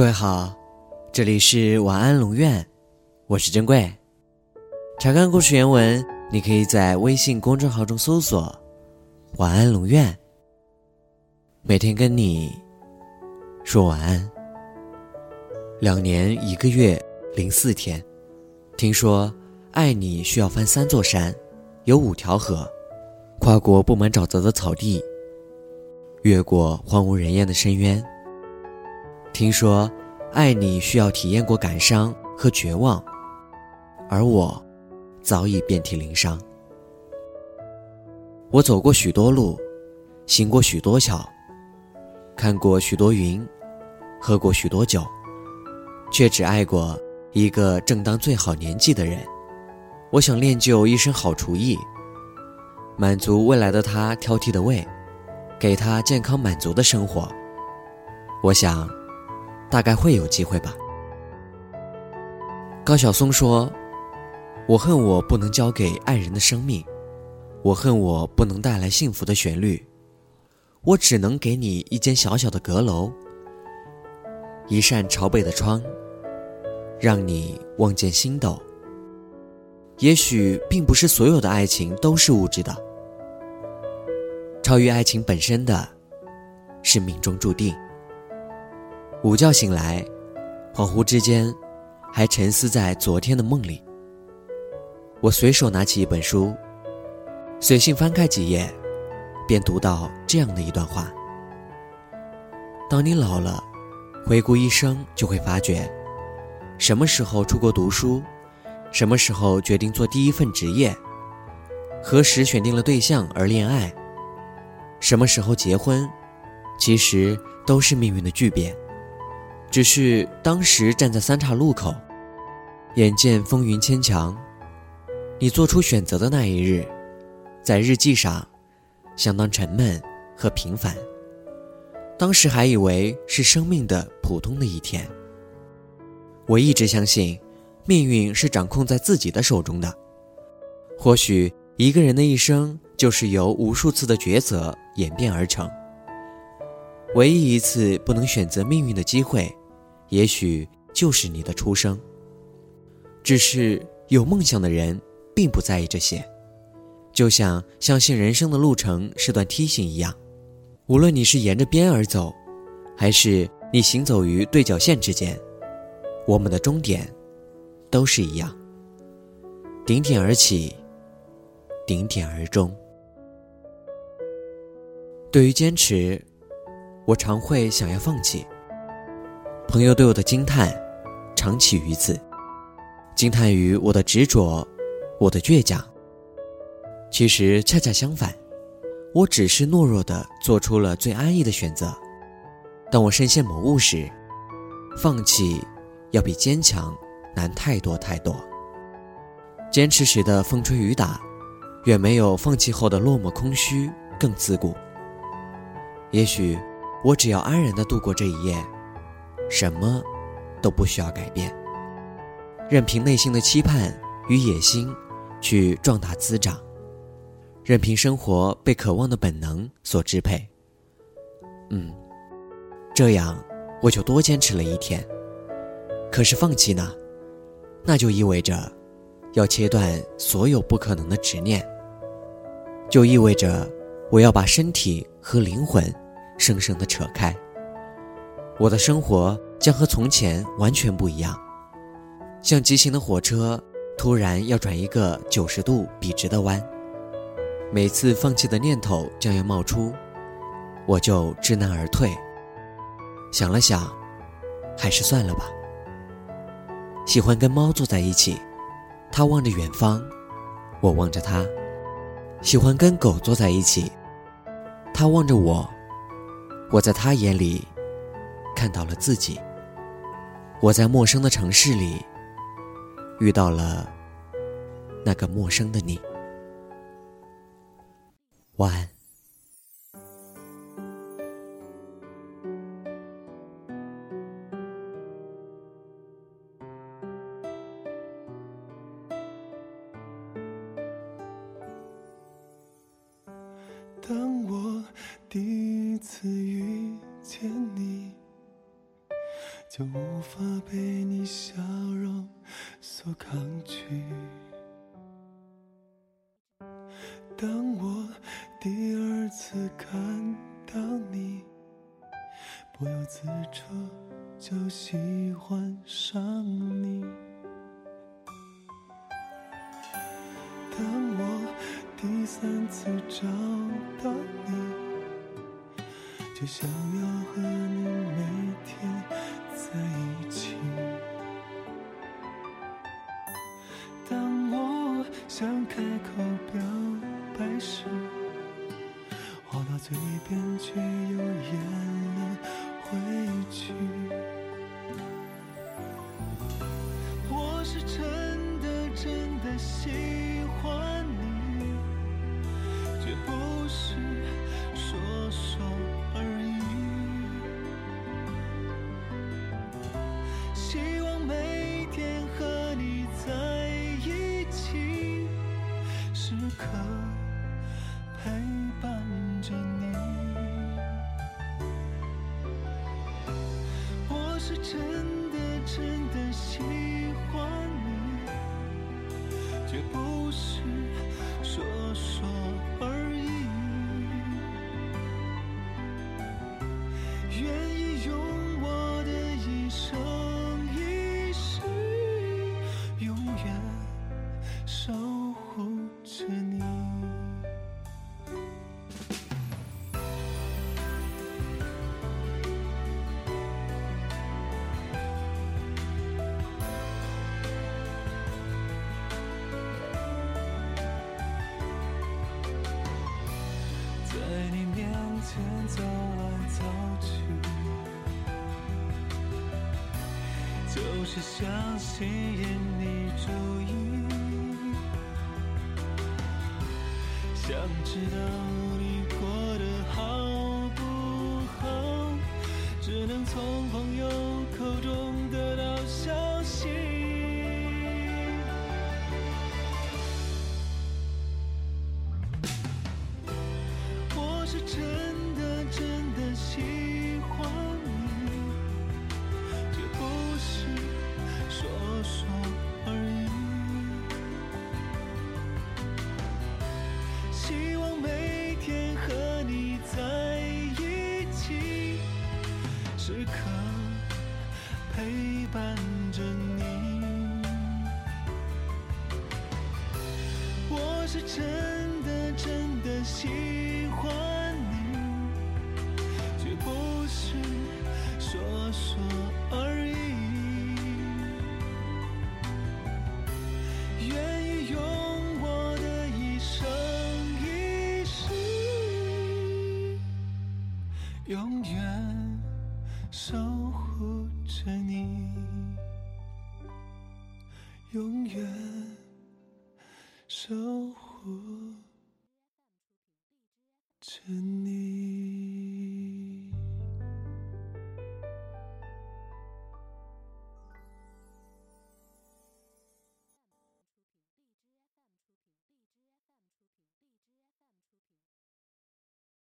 各位好，这里是晚安龙院，我是珍贵。查看故事原文，你可以在微信公众号中搜索“晚安龙院”，每天跟你说晚安。两年一个月零四天，听说爱你需要翻三座山，有五条河，跨过布满沼泽的草地，越过荒无人烟的深渊。听说，爱你需要体验过感伤和绝望，而我，早已遍体鳞伤。我走过许多路，行过许多桥，看过许多云，喝过许多酒，却只爱过一个正当最好年纪的人。我想练就一身好厨艺，满足未来的他挑剔的胃，给他健康满足的生活。我想。大概会有机会吧。高晓松说：“我恨我不能交给爱人的生命，我恨我不能带来幸福的旋律，我只能给你一间小小的阁楼，一扇朝北的窗，让你望见星斗。也许并不是所有的爱情都是物质的，超越爱情本身的，是命中注定。”午觉醒来，恍惚之间，还沉思在昨天的梦里。我随手拿起一本书，随性翻开几页，便读到这样的一段话：当你老了，回顾一生，就会发觉，什么时候出国读书，什么时候决定做第一份职业，何时选定了对象而恋爱，什么时候结婚，其实都是命运的巨变。只是当时站在三岔路口，眼见风云牵强，你做出选择的那一日，在日记上，相当沉闷和平凡。当时还以为是生命的普通的一天。我一直相信，命运是掌控在自己的手中的。或许一个人的一生就是由无数次的抉择演变而成。唯一一次不能选择命运的机会。也许就是你的出生。只是有梦想的人并不在意这些，就像相信人生的路程是段梯形一样，无论你是沿着边而走，还是你行走于对角线之间，我们的终点都是一样。顶点而起，顶点而终。对于坚持，我常会想要放弃。朋友对我的惊叹，常起于此，惊叹于我的执着，我的倔强。其实恰恰相反，我只是懦弱的做出了最安逸的选择。当我深陷某物时，放弃要比坚强难太多太多。坚持时的风吹雨打，远没有放弃后的落寞空虚更自顾。也许，我只要安然的度过这一夜。什么都不需要改变，任凭内心的期盼与野心去壮大滋长，任凭生活被渴望的本能所支配。嗯，这样我就多坚持了一天。可是放弃呢？那就意味着要切断所有不可能的执念，就意味着我要把身体和灵魂生生的扯开。我的生活将和从前完全不一样，像急行的火车突然要转一个九十度笔直的弯。每次放弃的念头将要冒出，我就知难而退。想了想，还是算了吧。喜欢跟猫坐在一起，它望着远方，我望着它；喜欢跟狗坐在一起，它望着我，我在它眼里。看到了自己，我在陌生的城市里遇到了那个陌生的你。晚安。当我第一次遇第二次看到你，不由自主就喜欢上你。当我第三次找到你，就想要却又咽了回去。我是真的真的喜欢你，却不是是真的真的喜欢你，绝不是说说而是想吸引你注意，想知道你过得好不好，只能从朋友口中得到消息。我是真真的真的喜欢你，绝不是说说而已。愿意用我的一生一世，永远守护着你，永远。守护。护你。